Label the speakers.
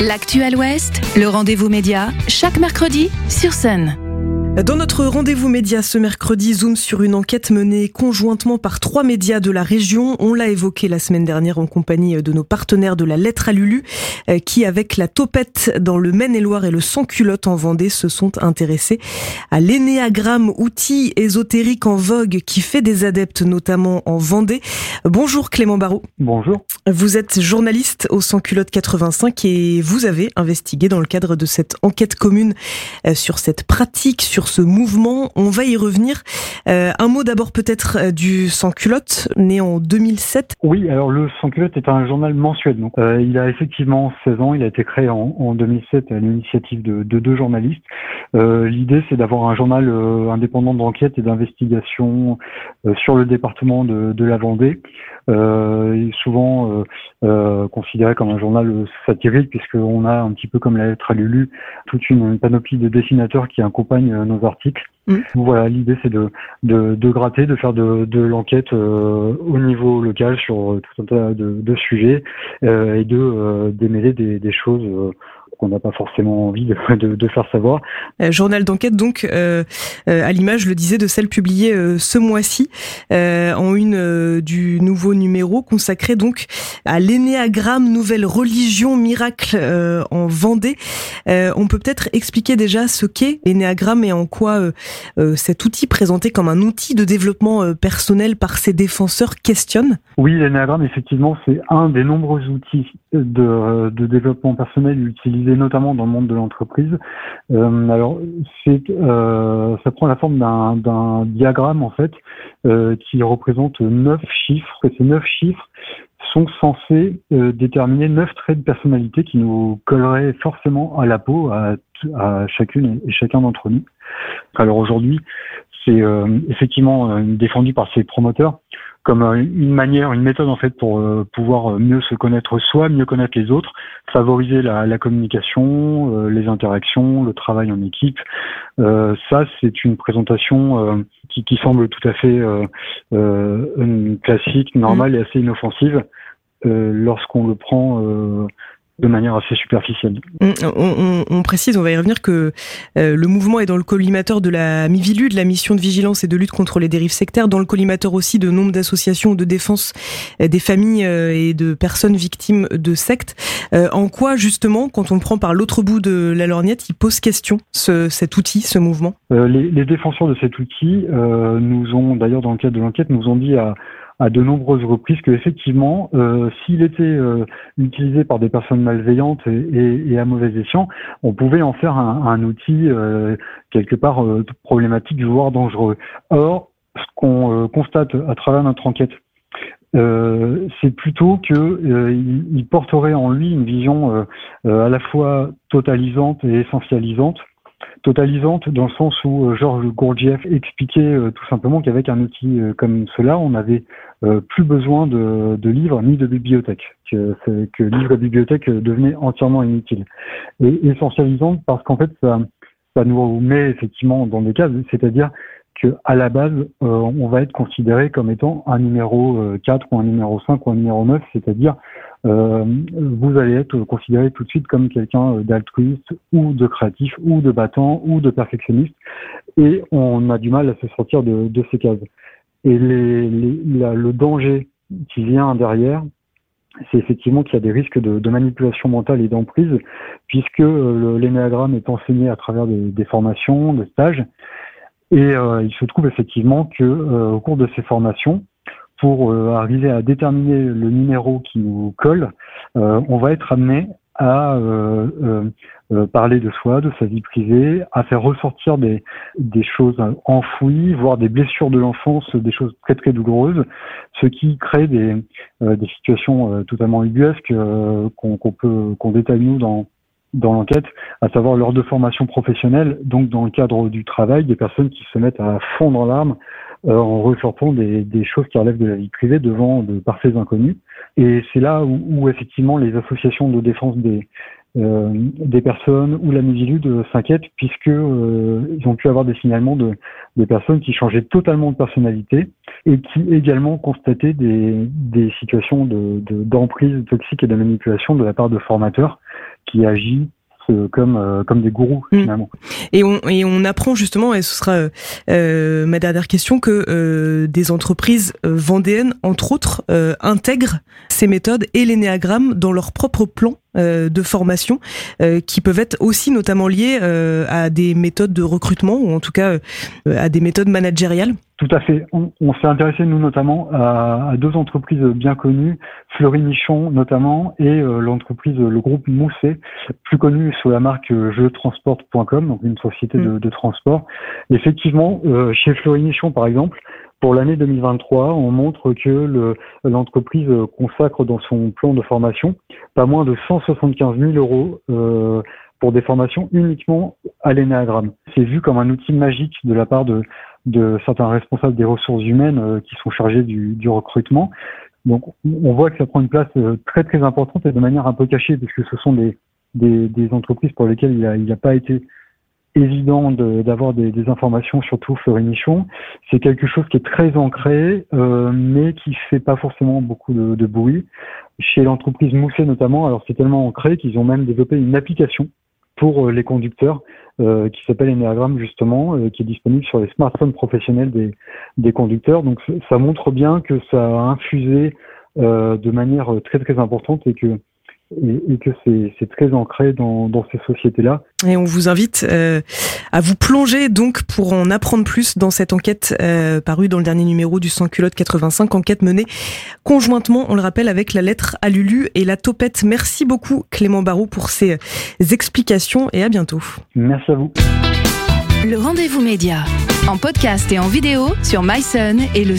Speaker 1: L'actuel Ouest, le rendez-vous média, chaque mercredi sur Sun.
Speaker 2: Dans notre rendez-vous média ce mercredi, zoom sur une enquête menée conjointement par trois médias de la région. On l'a évoqué la semaine dernière en compagnie de nos partenaires de la Lettre à Lulu, euh, qui avec la topette dans le Maine-et-Loire et le sans-culotte en Vendée se sont intéressés à l'énéagramme, outil ésotérique en vogue qui fait des adeptes notamment en Vendée. Bonjour Clément Barraud.
Speaker 3: Bonjour.
Speaker 2: Vous êtes journaliste au sans-culotte 85 et vous avez investigué dans le cadre de cette enquête commune euh, sur cette pratique, sur ce mouvement. On va y revenir. Euh, un mot d'abord peut-être euh, du Sans Culotte, né en 2007.
Speaker 3: Oui, alors le Sans Culotte est un journal mensuel. Euh, il a effectivement 16 ans. Il a été créé en, en 2007 à l'initiative de, de, deux journalistes. L'idée, c'est d'avoir un journal indépendant d'enquête et d'investigation sur le département de, de la Vendée. souvent considéré comme un journal satirique, puisqu'on a un petit peu comme la lettre à Lulu, toute une panoplie de dessinateurs qui accompagnent nos articles. Mmh. Voilà, l'idée c'est de, de, de, gratter, de faire de, de l'enquête euh, au niveau local sur tout un tas de, de sujets euh, et de euh, démêler des, des choses qu'on n'a pas forcément envie de, de, de faire savoir.
Speaker 2: Euh, journal d'enquête donc euh, euh, à l'image, je le disais, de celle publiée ce mois-ci en une du nouveau numéro consacré donc à l'énéagramme, nouvelle religion miracle en Vendée. on peut peut-être expliquer déjà ce qu'est l'énéagramme et en quoi cet outil présenté comme un outil de développement personnel par ses défenseurs questionne.
Speaker 3: Oui, l'énéagramme effectivement c'est un des nombreux outils de, de développement personnel utilisés notamment dans le monde de l'entreprise. Euh, alors, euh, ça prend la forme d'un, diagramme en fait euh, qui représente neuf chiffres. Et ces neuf chiffres sont censés déterminer neuf traits de personnalité qui nous colleraient forcément à la peau à chacune et chacun d'entre nous. Alors aujourd'hui, c'est effectivement défendu par ses promoteurs comme une manière, une méthode en fait pour euh, pouvoir mieux se connaître soi, mieux connaître les autres, favoriser la, la communication, euh, les interactions, le travail en équipe. Euh, ça, c'est une présentation qui, qui, semble tout à fait classique, normale et assez inoffensive lorsqu'on le prend de manière assez superficielle.
Speaker 2: On, précise, on va y revenir, que euh, le mouvement est dans le collimateur de la MIVILU, de la mission de vigilance et de lutte contre les dérives sectaires, dans le collimateur aussi de nombre d'associations de défense euh, des familles euh, et de personnes victimes de sectes. en quoi, justement, quand on le prend par l'autre bout de la lorgnette, il pose question, ce, cet outil, ce mouvement?
Speaker 3: Les, les, défenseurs de cet outil nous ont, d'ailleurs dans le cadre de l'enquête, nous ont dit à à de nombreuses reprises que effectivement, euh, s'il était euh, utilisé par des personnes malveillantes et, et, et, à mauvais escient, on pouvait en faire un, un outil euh, quelque part euh, problématique, voire dangereux. Or, ce qu'on euh, constate à travers notre enquête, c'est plutôt que il, il, porterait en lui une vision à la fois totalisante et essentialisante totalisante dans le sens où euh, Georges Gurdjieff expliquait euh, tout simplement qu'avec un outil euh, comme cela, on n'avait plus besoin de, de, livres ni de bibliothèques, que, que livres et bibliothèques devenaient entièrement inutiles. Et essentialisante parce qu'en fait, ça, ça nous met effectivement dans des cases, c'est-à-dire que à la base, on va être considéré comme étant un numéro 4 ou un numéro 5 ou un numéro 9, c'est-à-dire vous allez être considéré tout de suite comme quelqu'un d'altruiste ou de créatif ou de battant ou de perfectionniste et on a du mal à se sortir de, de ces cases. Et les, les, le danger qui vient derrière, c'est effectivement qu'il y a des risques de, de manipulation mentale et d'emprise, puisque euh, l'énéagramme est enseigné à travers des, des formations, des stages, et euh, il se trouve effectivement que euh, au cours de ces formations, pour euh, arriver à déterminer le numéro qui nous colle, euh, on va être amené à euh, parler de soi, de sa vie privée, à faire ressortir des, des choses enfouies, voire des blessures de l'enfance, des choses très très douloureuses, ce qui crée des, des situations totalement ubuesques qu'on peut qu'on détaille nous dans dans l'enquête, à savoir lors de formation professionnelle, donc dans le cadre du travail, des personnes qui se mettent à fond dans l'arme euh, en ressortant des, des, choses qui relèvent de la vie privée devant de parfaits inconnus. Et c'est là où, où, effectivement les associations de défense des, euh, des personnes ou la Musilude s'inquiètent puisque euh, ils ont pu avoir des signalements de, personnes qui changeaient totalement de personnalité et qui également constataient des, des situations d'emprise de, d'emprise toxique et de manipulation de la part de formateurs qui agit comme euh, comme des gourous mm. finalement.
Speaker 2: Et on et on apprend justement et ce sera euh, euh ma dernière question que euh, des entreprises vendéennes entre autres intègrent ces méthodes et les néagrammes dans leur propre plan de formation qui peuvent être aussi notamment liées à des méthodes de recrutement ou en tout cas à des méthodes managériales.
Speaker 3: Tout à fait. On, s'est intéressé, nous notamment, à, deux entreprises bien connues, Fleury Michon notamment, et euh, l'entreprise, le groupe Mousset, plus connu sous la marque euh, donc une société de, mm. transport. Effectivement, euh, chez Fleury Michon, par exemple, pour l'année 2023, on montre que l'entreprise consacre dans son plan de formation pas moins de 175 000 euros pour des formations uniquement à l'énéagramme. C'est vu comme un outil magique de la part de, de certains responsables des ressources humaines euh, qui sont chargés du, du, recrutement. Donc on voit que ça prend une place euh, très très importante et de manière un peu cachée puisque ce sont des, des, des entreprises pour lesquelles il n'a pas été évident d'avoir des, des, informations, surtout Fleury-Michon. C'est quelque chose qui est très ancré, euh, mais qui fait pas forcément beaucoup de, de bruit. Chez l'entreprise Mousset notamment, alors c'est tellement ancré qu'ils ont même développé une application pour euh, les conducteurs euh, qui s'appelle Enneagram justement, euh, qui est disponible sur les smartphones professionnels des, des conducteurs. Donc ça montre bien que ça a infusé de manière très très importante et que et, que c'est très ancré dans, dans ces sociétés-là.
Speaker 2: Et on vous invite euh, à vous plonger donc pour en apprendre plus dans cette enquête euh, parue dans le dernier numéro du Sans Culotte 85, enquête menée conjointement, on le rappelle, avec la lettre à Lulu et la topette. Merci beaucoup Clément Barou pour ces explications et à bientôt.
Speaker 3: Merci à vous.
Speaker 1: Le rendez-vous média en podcast et en vidéo sur myson et le.